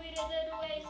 we did it waste. And